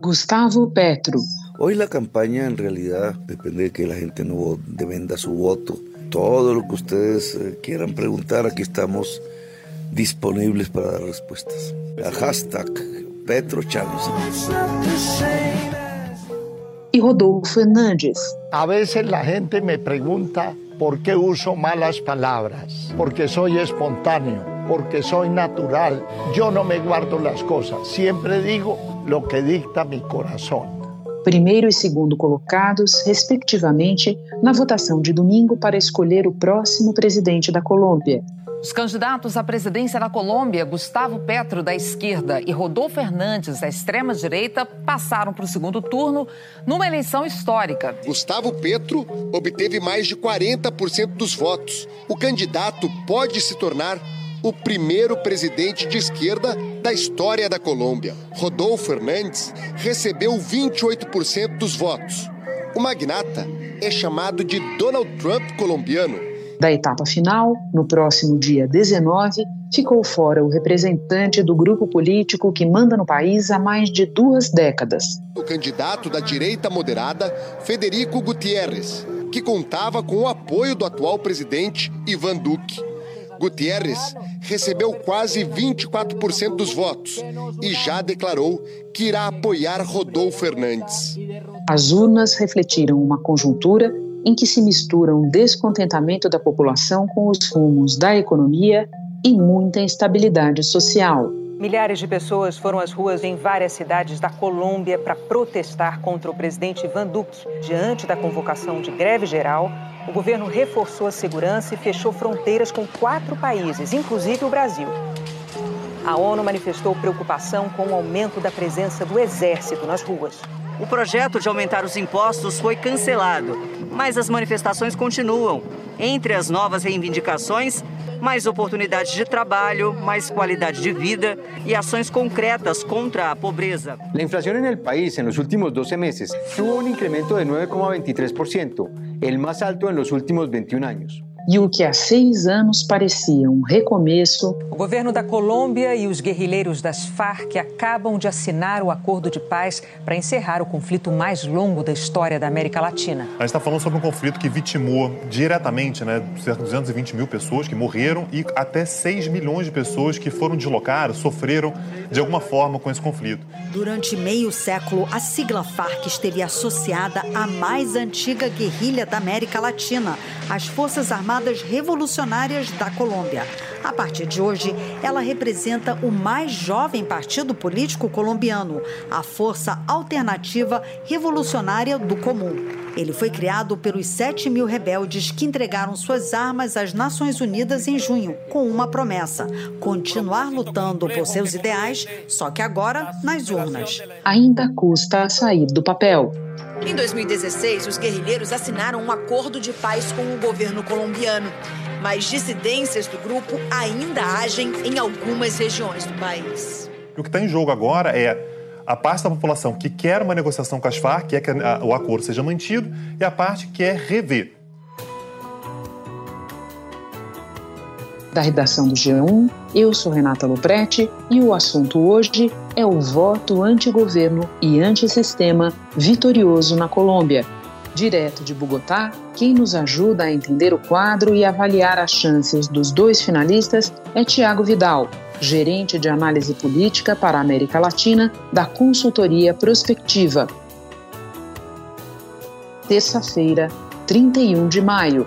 Gustavo Petro. Hoy la campaña en realidad depende de que la gente no venda su voto. Todo lo que ustedes eh, quieran preguntar, aquí estamos disponibles para dar respuestas. A hashtag Petro Challenge. Y Rodolfo Hernández. A veces la gente me pregunta por qué uso malas palabras, porque soy espontáneo, porque soy natural. Yo no me guardo las cosas, siempre digo lo que dicta mi corazón. primeiro e segundo colocados, respectivamente, na votação de domingo para escolher o próximo presidente da Colômbia. Os candidatos à presidência da Colômbia, Gustavo Petro, da esquerda, e Rodolfo Fernandes, da extrema-direita, passaram para o segundo turno numa eleição histórica. Gustavo Petro obteve mais de 40% dos votos. O candidato pode se tornar o primeiro presidente de esquerda da história da Colômbia. Rodolfo Fernandes recebeu 28% dos votos. O magnata é chamado de Donald Trump colombiano. Da etapa final, no próximo dia 19, ficou fora o representante do grupo político que manda no país há mais de duas décadas. O candidato da direita moderada, Federico Gutierrez, que contava com o apoio do atual presidente Ivan Duque. Gutierrez recebeu quase 24% dos votos e já declarou que irá apoiar Rodolfo Fernandes. As urnas refletiram uma conjuntura em que se misturam o descontentamento da população com os rumos da economia e muita instabilidade social. Milhares de pessoas foram às ruas em várias cidades da Colômbia para protestar contra o presidente Ivan Duque. Diante da convocação de greve geral, o governo reforçou a segurança e fechou fronteiras com quatro países, inclusive o Brasil. A ONU manifestou preocupação com o aumento da presença do exército nas ruas. O projeto de aumentar os impostos foi cancelado, mas as manifestações continuam. Entre as novas reivindicações, mais oportunidades de trabalho, mais qualidade de vida e ações concretas contra a pobreza. A inflação no país nos últimos 12 meses tuvo um incremento de 9,23%, o mais alto nos últimos 21 anos e o que há seis anos parecia um recomeço. O governo da Colômbia e os guerrilheiros das Farc acabam de assinar o acordo de paz para encerrar o conflito mais longo da história da América Latina. A gente está falando sobre um conflito que vitimou diretamente né, cerca de 220 mil pessoas que morreram e até 6 milhões de pessoas que foram deslocadas, sofreram de alguma forma com esse conflito. Durante meio século, a sigla Farc esteve associada à mais antiga guerrilha da América Latina, as Forças Armadas Armadas Revolucionárias da Colômbia. A partir de hoje, ela representa o mais jovem partido político colombiano, a Força Alternativa Revolucionária do Comum. Ele foi criado pelos 7 mil rebeldes que entregaram suas armas às Nações Unidas em junho, com uma promessa: continuar lutando por seus ideais, só que agora nas urnas. Ainda custa sair do papel. Em 2016, os guerrilheiros assinaram um acordo de paz com o governo colombiano, mas dissidências do grupo ainda agem em algumas regiões do país. O que está em jogo agora é a parte da população que quer uma negociação com as Farc, quer que o acordo seja mantido, e a parte que quer rever. Da redação do G1, eu sou Renata Loprete e o assunto hoje é o voto antigoverno e antissistema vitorioso na Colômbia. Direto de Bogotá, quem nos ajuda a entender o quadro e avaliar as chances dos dois finalistas é Tiago Vidal, gerente de análise política para a América Latina da consultoria Prospectiva. Terça-feira, 31 de maio.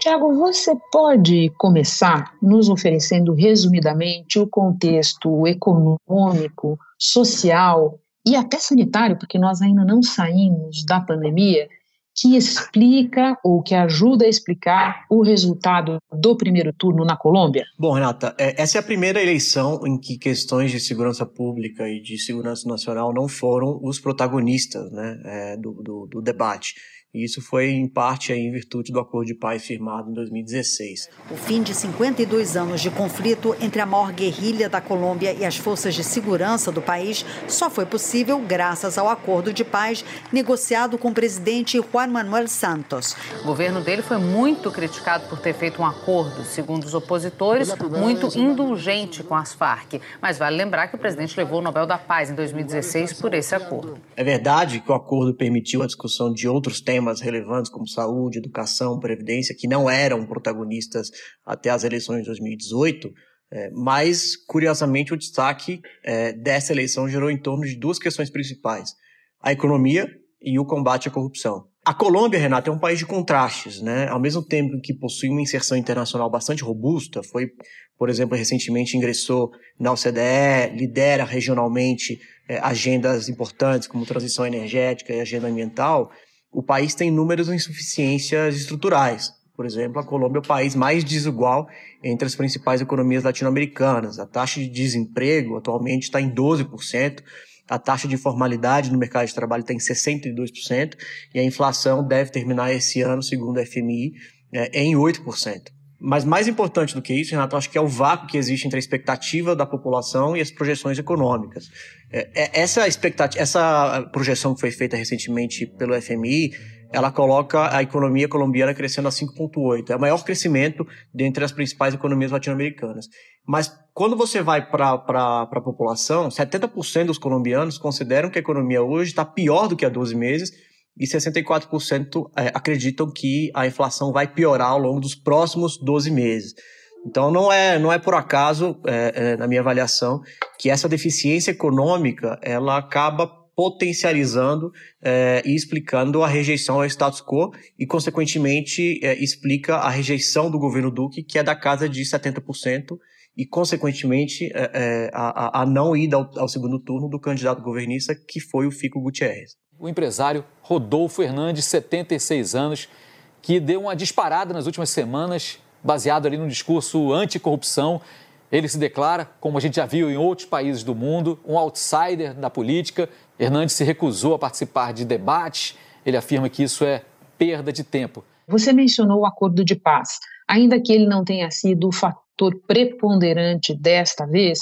Tiago, você pode começar nos oferecendo resumidamente o contexto econômico, social e até sanitário, porque nós ainda não saímos da pandemia, que explica ou que ajuda a explicar o resultado do primeiro turno na Colômbia? Bom, Renata, é, essa é a primeira eleição em que questões de segurança pública e de segurança nacional não foram os protagonistas né, é, do, do, do debate. E isso foi em parte aí, em virtude do acordo de paz firmado em 2016. O fim de 52 anos de conflito entre a maior guerrilha da Colômbia e as forças de segurança do país só foi possível graças ao acordo de paz negociado com o presidente Juan Manuel Santos. O governo dele foi muito criticado por ter feito um acordo, segundo os opositores, muito indulgente com as Farc. Mas vale lembrar que o presidente levou o Nobel da Paz em 2016 por esse acordo. É verdade que o acordo permitiu a discussão de outros temas temas relevantes como saúde, educação, previdência, que não eram protagonistas até as eleições de 2018, é, mas, curiosamente, o destaque é, dessa eleição gerou em torno de duas questões principais: a economia e o combate à corrupção. A Colômbia, Renato, é um país de contrastes, né? Ao mesmo tempo que possui uma inserção internacional bastante robusta, foi, por exemplo, recentemente ingressou na OCDE, lidera regionalmente é, agendas importantes como transição energética e agenda ambiental, o país tem inúmeras insuficiências estruturais. Por exemplo, a Colômbia é o país mais desigual entre as principais economias latino-americanas. A taxa de desemprego atualmente está em 12%, a taxa de formalidade no mercado de trabalho está em 62%, e a inflação deve terminar esse ano, segundo a FMI, é, em 8%. Mas mais importante do que isso, Renato, acho que é o vácuo que existe entre a expectativa da população e as projeções econômicas. É, é, essa, expectativa, essa projeção que foi feita recentemente pelo FMI, ela coloca a economia colombiana crescendo a 5,8. É o maior crescimento dentre as principais economias latino-americanas. Mas quando você vai para a população, 70% dos colombianos consideram que a economia hoje está pior do que há 12 meses e 64% é, acreditam que a inflação vai piorar ao longo dos próximos 12 meses. Então não é, não é por acaso, é, é, na minha avaliação, que essa deficiência econômica ela acaba potencializando é, e explicando a rejeição ao status quo e, consequentemente, é, explica a rejeição do governo Duque, que é da casa de 70%, e, consequentemente, é, a, a, não ida ao, ao segundo turno do candidato governista, que foi o Fico Gutierrez o empresário Rodolfo Hernandes, 76 anos, que deu uma disparada nas últimas semanas, baseado ali no discurso anticorrupção. Ele se declara, como a gente já viu em outros países do mundo, um outsider da política. Hernandes se recusou a participar de debates. Ele afirma que isso é perda de tempo. Você mencionou o acordo de paz. Ainda que ele não tenha sido o fator preponderante desta vez,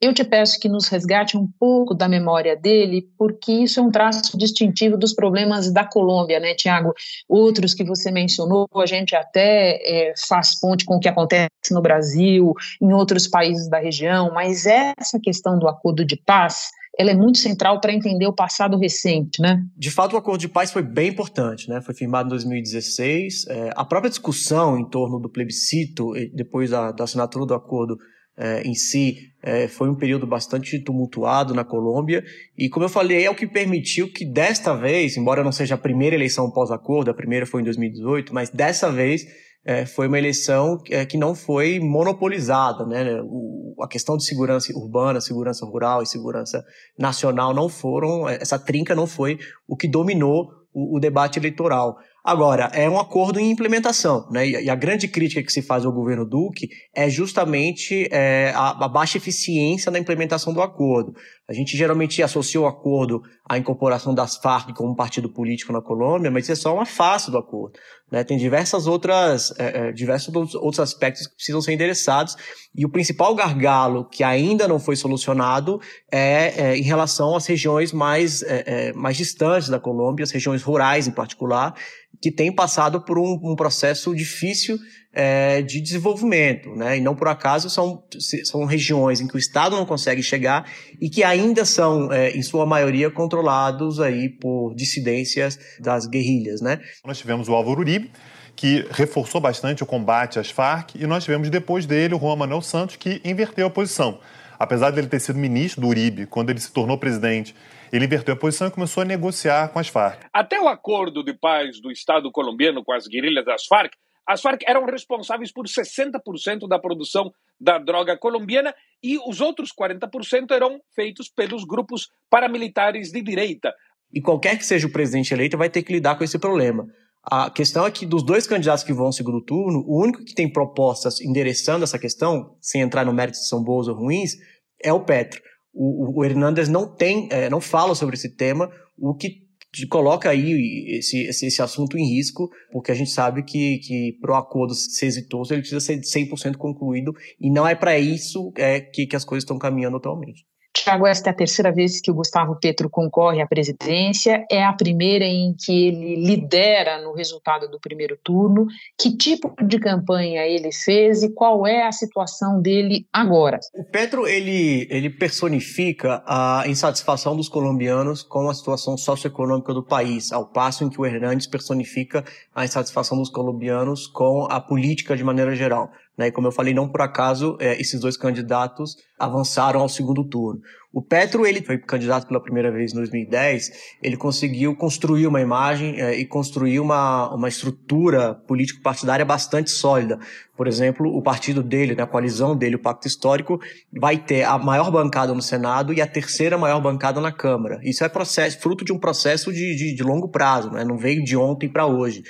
eu te peço que nos resgate um pouco da memória dele, porque isso é um traço distintivo dos problemas da Colômbia, né, Tiago? Outros que você mencionou, a gente até é, faz ponte com o que acontece no Brasil, em outros países da região, mas essa questão do acordo de paz, ela é muito central para entender o passado recente, né? De fato, o acordo de paz foi bem importante, né? Foi firmado em 2016. É, a própria discussão em torno do plebiscito, depois da, da assinatura do acordo é, em si é, foi um período bastante tumultuado na Colômbia e, como eu falei, é o que permitiu que desta vez, embora não seja a primeira eleição pós-acordo, a primeira foi em 2018, mas dessa vez é, foi uma eleição que não foi monopolizada, né? O, a questão de segurança urbana, segurança rural e segurança nacional não foram, essa trinca não foi o que dominou o, o debate eleitoral. Agora, é um acordo em implementação, né? E a grande crítica que se faz ao governo Duque é justamente é, a, a, baixa eficiência na implementação do acordo. A gente geralmente associa o acordo à incorporação das Farc como partido político na Colômbia, mas isso é só uma face do acordo. Né? Tem diversas outras, é, é diversos outros aspectos que precisam ser endereçados e o principal gargalo que ainda não foi solucionado é, é em relação às regiões mais, é, é, mais distantes da Colômbia, as regiões rurais em particular, que tem passado por um, um processo difícil é, de desenvolvimento, né? E não por acaso são, são regiões em que o Estado não consegue chegar e que ainda são, é, em sua maioria, controlados aí por dissidências das guerrilhas, né? Nós tivemos o Álvaro Uribe, que reforçou bastante o combate às Farc, e nós tivemos depois dele o Juan Manuel Santos, que inverteu a posição. Apesar dele ter sido ministro do Uribe, quando ele se tornou presidente, ele inverteu a posição e começou a negociar com as Farc. Até o acordo de paz do Estado colombiano com as guerrilhas das Farc, as Farc eram responsáveis por 60% da produção da droga colombiana e os outros 40% eram feitos pelos grupos paramilitares de direita. E qualquer que seja o presidente eleito vai ter que lidar com esse problema. A questão é que dos dois candidatos que vão ao segundo turno, o único que tem propostas endereçando essa questão, sem entrar no mérito se são boas ou ruins, é o Petro o, o Hernandes não tem, é, não fala sobre esse tema, o que coloca aí esse, esse, esse, assunto em risco, porque a gente sabe que, que para o acordo ser exitoso ele precisa ser 100% concluído e não é para isso é, que, que as coisas estão caminhando atualmente. Tiago, esta é a terceira vez que o Gustavo Petro concorre à presidência, é a primeira em que ele lidera no resultado do primeiro turno. Que tipo de campanha ele fez e qual é a situação dele agora? O Petro ele, ele personifica a insatisfação dos colombianos com a situação socioeconômica do país, ao passo em que o Hernandes personifica a insatisfação dos colombianos com a política de maneira geral. Né? E como eu falei, não por acaso é, esses dois candidatos avançaram ao segundo turno. O Petro, ele foi candidato pela primeira vez em 2010, ele conseguiu construir uma imagem é, e construir uma, uma estrutura político-partidária bastante sólida. Por exemplo, o partido dele, né, a coalizão dele, o Pacto Histórico, vai ter a maior bancada no Senado e a terceira maior bancada na Câmara. Isso é processo, fruto de um processo de, de, de longo prazo, né? não veio de ontem para hoje.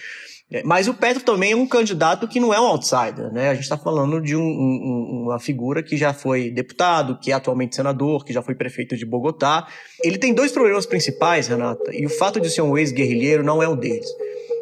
É, mas o Petro também é um candidato que não é um outsider, né? A gente está falando de um, um, uma figura que já foi deputado, que é atualmente senador, que já foi prefeito de Bogotá. Ele tem dois problemas principais, Renata, e o fato de ser um ex-guerrilheiro não é um deles.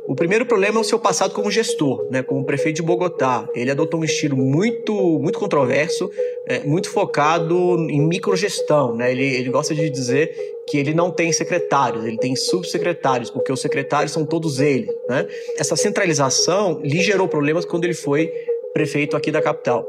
O primeiro problema é o seu passado como gestor, né, como prefeito de Bogotá. Ele adotou um estilo muito, muito controverso, é, muito focado em microgestão. Né? Ele, ele gosta de dizer que ele não tem secretários, ele tem subsecretários, porque os secretários são todos ele. Né? Essa centralização lhe gerou problemas quando ele foi prefeito aqui da capital.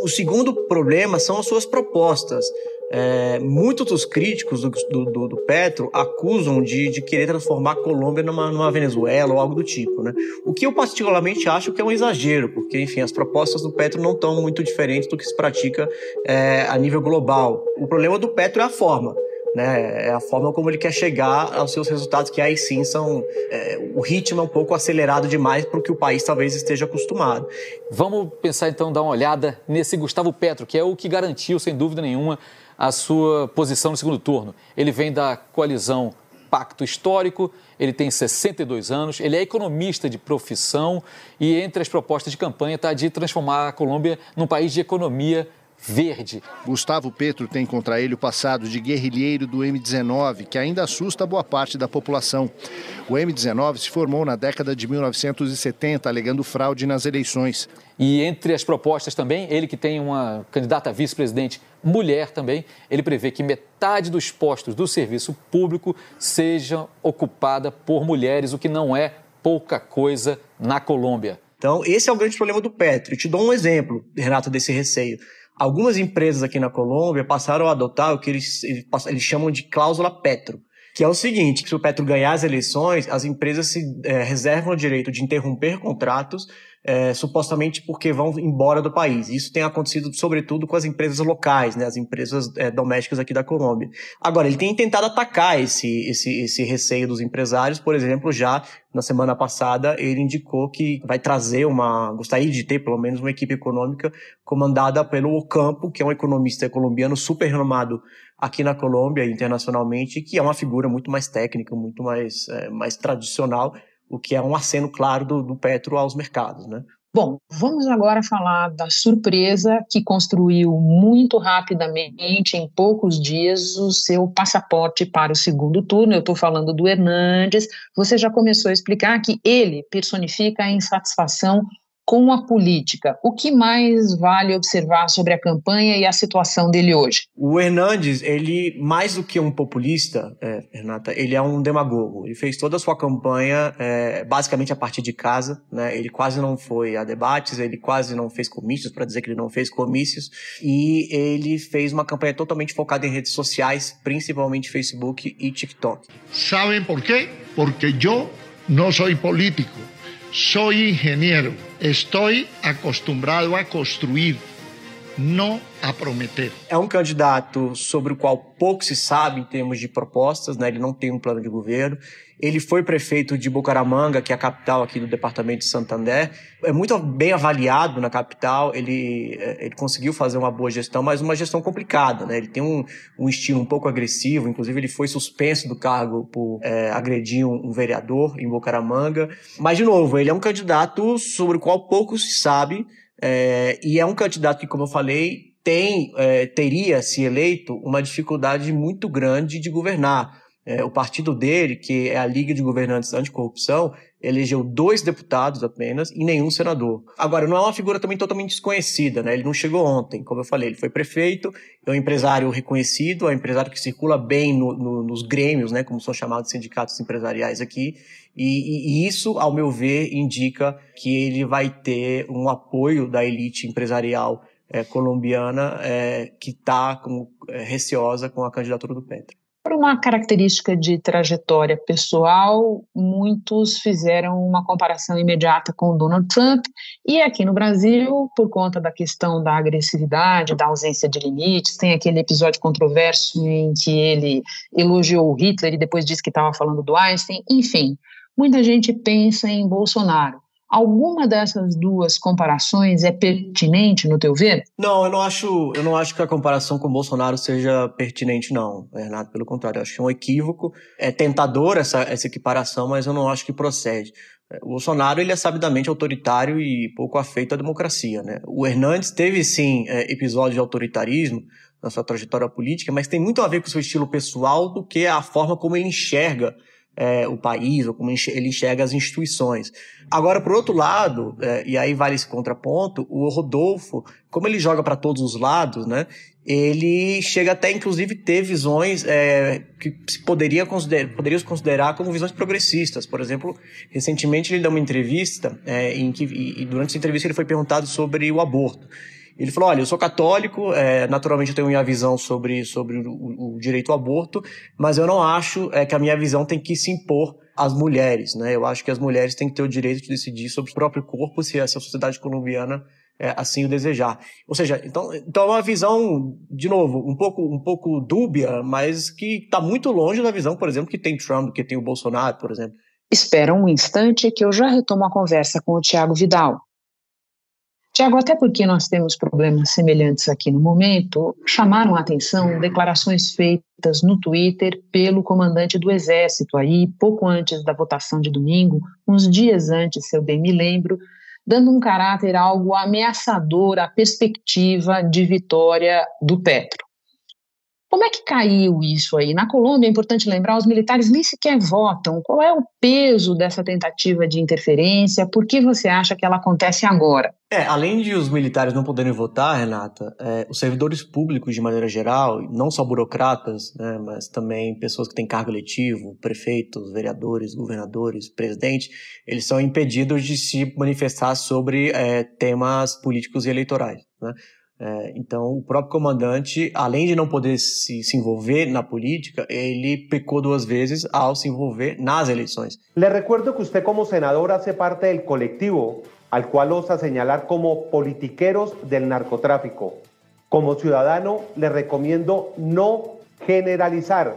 O segundo problema são as suas propostas. É, muitos dos críticos do, do, do Petro acusam de, de, querer transformar a Colômbia numa, numa, Venezuela ou algo do tipo, né? O que eu particularmente acho que é um exagero, porque, enfim, as propostas do Petro não estão muito diferentes do que se pratica é, a nível global. O problema do Petro é a forma né? É a forma como ele quer chegar aos seus resultados, que aí sim são. É, o ritmo é um pouco acelerado demais para o que o país talvez esteja acostumado. Vamos pensar então, dar uma olhada nesse Gustavo Petro, que é o que garantiu, sem dúvida nenhuma, a sua posição no segundo turno. Ele vem da coalizão Pacto Histórico, ele tem 62 anos, ele é economista de profissão e entre as propostas de campanha está de transformar a Colômbia num país de economia verde. Gustavo Petro tem contra ele o passado de guerrilheiro do M19, que ainda assusta boa parte da população. O M19 se formou na década de 1970, alegando fraude nas eleições. E entre as propostas também, ele que tem uma candidata a vice-presidente mulher também, ele prevê que metade dos postos do serviço público seja ocupada por mulheres, o que não é pouca coisa na Colômbia. Então, esse é o grande problema do Petro. Eu te dou um exemplo, Renato, desse receio. Algumas empresas aqui na Colômbia passaram a adotar o que eles, eles chamam de cláusula Petro, que é o seguinte: se o Petro ganhar as eleições, as empresas se é, reservam o direito de interromper contratos é, supostamente porque vão embora do país. Isso tem acontecido, sobretudo, com as empresas locais, né, as empresas é, domésticas aqui da Colômbia. Agora, ele tem tentado atacar esse, esse, esse receio dos empresários, por exemplo, já na semana passada ele indicou que vai trazer uma, gostaria de ter pelo menos uma equipe econômica comandada pelo Ocampo, que é um economista colombiano super renomado aqui na Colômbia internacionalmente, que é uma figura muito mais técnica, muito mais, é, mais tradicional o que é um aceno claro do, do Petro aos mercados, né? Bom, vamos agora falar da surpresa que construiu muito rapidamente, em poucos dias, o seu passaporte para o segundo turno. Eu estou falando do Hernandes. Você já começou a explicar que ele personifica a insatisfação com a política. O que mais vale observar sobre a campanha e a situação dele hoje? O Hernandes, ele, mais do que um populista, é, Renata, ele é um demagogo. Ele fez toda a sua campanha é, basicamente a partir de casa. Né? Ele quase não foi a debates, ele quase não fez comícios, para dizer que ele não fez comícios. E ele fez uma campanha totalmente focada em redes sociais, principalmente Facebook e TikTok. Sabem por quê? Porque eu não sou político. Soy ingeniero, estoy acostumbrado a construir, não a prometer. É um candidato sobre o qual pouco se sabe em termos de propostas, né? ele não tem um plano de governo. Ele foi prefeito de Bucaramanga, que é a capital aqui do departamento de Santander. É muito bem avaliado na capital. Ele, é, ele conseguiu fazer uma boa gestão, mas uma gestão complicada. Né? Ele tem um, um estilo um pouco agressivo. Inclusive, ele foi suspenso do cargo por é, agredir um, um vereador em Bucaramanga. Mas, de novo, ele é um candidato sobre o qual pouco se sabe. É, e é um candidato que, como eu falei, tem, é, teria, se eleito, uma dificuldade muito grande de governar é, o partido dele, que é a Liga de Governantes Anticorrupção, elegeu dois deputados apenas e nenhum senador. Agora, não é uma figura também totalmente desconhecida, né? Ele não chegou ontem, como eu falei, ele foi prefeito, é um empresário reconhecido, é um empresário que circula bem no, no, nos grêmios, né? Como são chamados sindicatos empresariais aqui, e, e, isso, ao meu ver, indica que ele vai ter um apoio da elite empresarial é, colombiana é, que está é, receosa com a candidatura do Petro. Por uma característica de trajetória pessoal, muitos fizeram uma comparação imediata com Donald Trump, e aqui no Brasil, por conta da questão da agressividade, da ausência de limites, tem aquele episódio controverso em que ele elogiou Hitler e depois disse que estava falando do Einstein, enfim, muita gente pensa em Bolsonaro. Alguma dessas duas comparações é pertinente no teu ver? Não, eu não acho, eu não acho que a comparação com Bolsonaro seja pertinente, não, Renato. Pelo contrário, eu acho que é um equívoco. É tentador essa, essa equiparação, mas eu não acho que procede. O Bolsonaro ele é sabidamente autoritário e pouco afeito à democracia. Né? O Hernandes teve sim é, episódios de autoritarismo na sua trajetória política, mas tem muito a ver com o seu estilo pessoal do que a forma como ele enxerga é, o país ou como ele enxerga as instituições. Agora, por outro lado, é, e aí vale esse contraponto, o Rodolfo, como ele joga para todos os lados, né? Ele chega até, inclusive, ter visões é, que se poderia considerar, poderia considerar como visões progressistas. Por exemplo, recentemente ele deu uma entrevista é, em que, e durante essa entrevista ele foi perguntado sobre o aborto. Ele falou: olha, eu sou católico, é, naturalmente eu tenho minha visão sobre, sobre o, o, direito ao aborto, mas eu não acho é, que a minha visão tem que se impor às mulheres. Né? Eu acho que as mulheres têm que ter o direito de decidir sobre o próprio corpo se essa sociedade colombiana é, assim o desejar. Ou seja, então, então é uma visão, de novo, um pouco, um pouco dúbia, mas que está muito longe da visão, por exemplo, que tem Trump, que tem o Bolsonaro, por exemplo. Espera um instante que eu já retomo a conversa com o Tiago Vidal. Tiago, até porque nós temos problemas semelhantes aqui no momento, chamaram a atenção declarações feitas no Twitter pelo comandante do Exército, aí pouco antes da votação de domingo, uns dias antes, se eu bem me lembro, dando um caráter algo ameaçador à perspectiva de vitória do Petro. Como é que caiu isso aí? Na Colômbia, é importante lembrar, os militares nem sequer votam. Qual é o peso dessa tentativa de interferência? Por que você acha que ela acontece agora? É, além de os militares não poderem votar, Renata, é, os servidores públicos, de maneira geral, não só burocratas, né, mas também pessoas que têm cargo eletivo, prefeitos, vereadores, governadores, presidente, eles são impedidos de se manifestar sobre é, temas políticos e eleitorais. Né? É, então, o próprio comandante, além de não poder se, se, envolver na política, ele pecou duas vezes ao se envolver nas eleições. Le recuerdo que usted como senador hace parte del colectivo al cual osa señalar como politiqueros del narcotráfico. Como ciudadano, le recomiendo no generalizar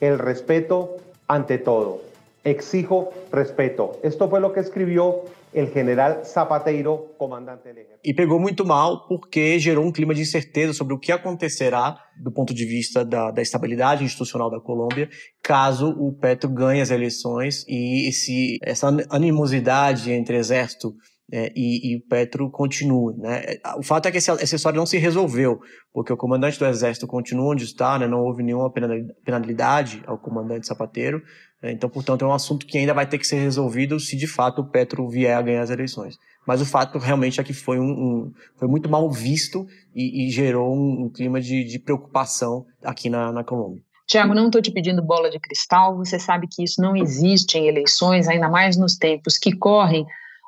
el respeto ante todo. Exijo respeto. Esto fue lo que escribió el general Zapateiro, comandante del ejército. E pegou muito mal porque gerou um clima de incerteza sobre o que acontecerá do ponto de vista da, da estabilidade institucional da Colômbia caso o Petro ganhe as eleições e esse, essa animosidade entre exército é, e, e, o Petro continue. Né? O fato é que essa, história não se resolveu, porque o comandante do exército continua onde está, né? não houve nenhuma penalidade ao comandante Zapateiro? Então, portanto, é um assunto que ainda vai ter que ser resolvido se de fato o Petro vier a ganhar as eleições. Mas o fato realmente é que foi, um, um foi muito mal visto e, e gerou um, um, clima de, de preocupação aqui na, na Colômbia. Tiago, não estou te pedindo bola de cristal, você sabe que isso não existe em eleições, ainda mais nos tempos que correm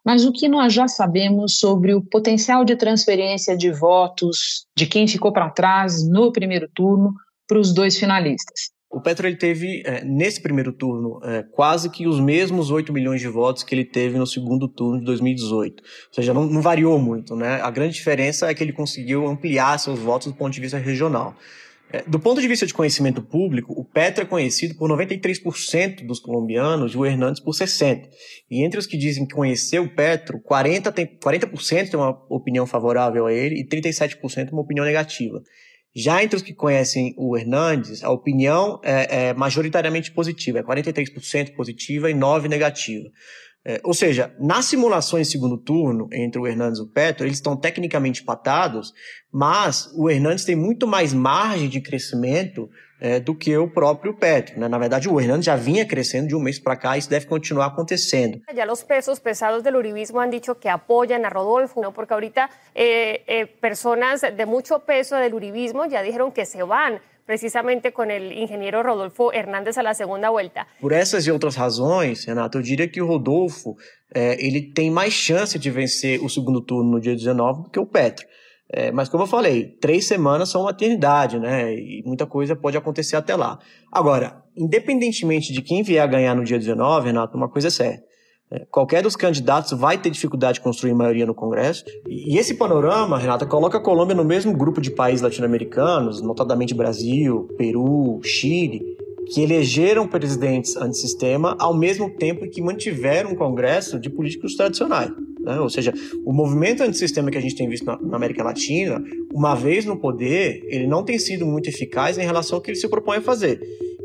mas o que nós já sabemos sobre o potencial de transferência de votos de quem ficou para trás no primeiro turno para os dois finalistas? O Petro ele teve, é, nesse primeiro turno, é, quase que os mesmos 8 milhões de votos que ele teve no segundo turno de 2018. Ou seja, não, não variou muito. Né? A grande diferença é que ele conseguiu ampliar seus votos do ponto de vista regional. É, do ponto de vista de conhecimento público, o Petro é conhecido por 93% dos colombianos e o Hernandes por 60%. E entre os que dizem que conheceu o Petro, 40%, tem, 40 tem uma opinião favorável a ele e 37% uma opinião negativa. Já entre os que conhecem o Hernandes, a opinião é, é majoritariamente positiva, é 43% positiva e 9% negativa. É, ou seja, nas simulações segundo turno entre o Hernandes e o Petro, eles estão tecnicamente empatados, mas o Hernandes tem muito mais margem de crescimento é, do que o próprio Petro. Né? Na verdade, o Hernandes já vinha crescendo de um mês para cá e isso deve continuar acontecendo. Já os pesos pesados do uribismo han dicho que apoiam a Rodolfo, ¿no? porque ahorita eh, eh, personas de muito peso do uribismo já disseram que se vão precisamente com o engenheiro Rodolfo Hernández la segunda vuelta. Por essas e outras razões, Renato, eu diria que o Rodolfo é, ele tem mais chance de vencer o segundo turno no dia 19 do que o Petro. É, mas como eu falei, três semanas são uma eternidade, né? E muita coisa pode acontecer até lá. Agora, independentemente de quem vier a ganhar no dia 19, Renato, uma coisa é certa. É, qualquer dos candidatos vai ter dificuldade de construir maioria no Congresso. E, e esse panorama, Renata, coloca a Colômbia no mesmo grupo de países latino-americanos, notadamente Brasil, Peru, Chile, que elegeram presidentes antissistema ao mesmo tempo que mantiveram um Congresso de políticos tradicionais. Né? Ou seja, o movimento antissistema que a gente tem visto na, América Latina, uma vez no poder, ele não tem sido muito eficaz em relação ao que ele se propõe a fazer.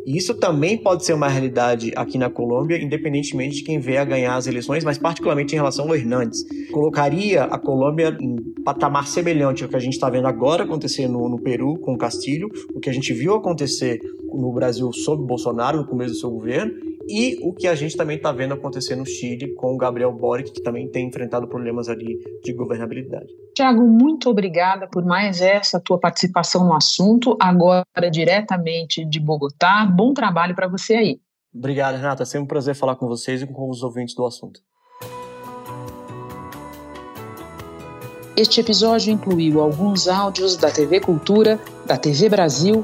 E isso também pode ser uma realidade aqui na Colômbia, independentemente de quem vier a ganhar as eleições, mas particularmente em relação ao Hernandes. Colocaria a Colômbia em patamar semelhante ao que a gente está vendo agora acontecer no, no Peru com o Castilho, o que a gente viu acontecer no Brasil sob Bolsonaro no começo do seu governo, e o que a gente também está vendo acontecer no Chile com o Gabriel Boric, que também tem enfrentado problemas ali de governabilidade. Tiago, muito obrigada por mais essa tua participação no assunto, agora diretamente de Bogotá. Bom trabalho para você aí. Obrigado, Renata. É sempre um prazer falar com vocês e com os ouvintes do assunto. Este episódio incluiu alguns áudios da TV Cultura, da TV Brasil,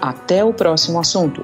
Até o próximo assunto.